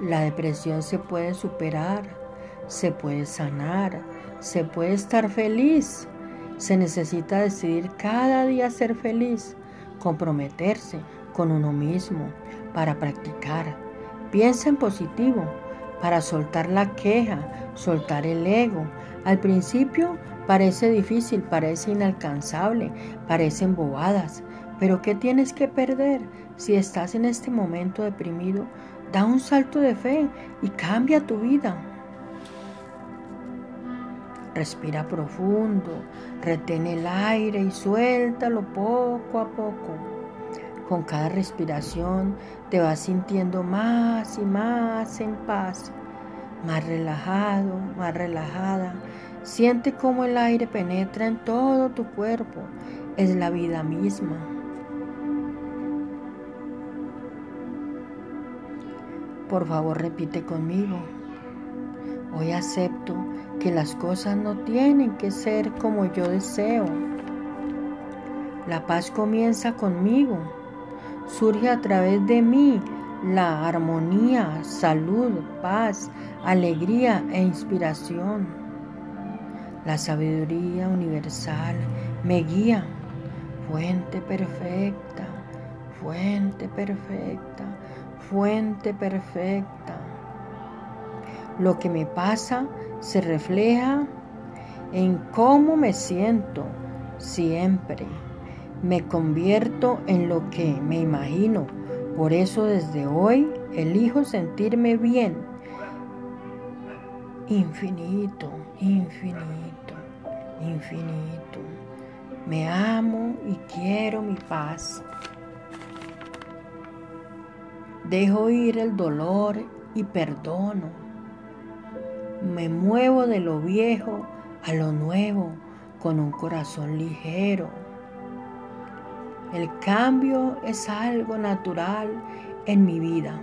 La depresión se puede superar, se puede sanar, se puede estar feliz. Se necesita decidir cada día ser feliz, comprometerse con uno mismo para practicar. Piensa en positivo para soltar la queja, soltar el ego. Al principio parece difícil, parece inalcanzable, parecen bobadas, pero ¿qué tienes que perder si estás en este momento deprimido? Da un salto de fe y cambia tu vida. Respira profundo, retén el aire y suéltalo poco a poco. Con cada respiración te vas sintiendo más y más en paz, más relajado, más relajada. Siente cómo el aire penetra en todo tu cuerpo. Es la vida misma. Por favor, repite conmigo. Hoy acepto que las cosas no tienen que ser como yo deseo. La paz comienza conmigo. Surge a través de mí la armonía, salud, paz, alegría e inspiración. La sabiduría universal me guía. Fuente perfecta, fuente perfecta fuente perfecta. Lo que me pasa se refleja en cómo me siento siempre. Me convierto en lo que me imagino. Por eso desde hoy elijo sentirme bien. Infinito, infinito, infinito. Me amo y quiero mi paz. Dejo ir el dolor y perdono. Me muevo de lo viejo a lo nuevo con un corazón ligero. El cambio es algo natural en mi vida.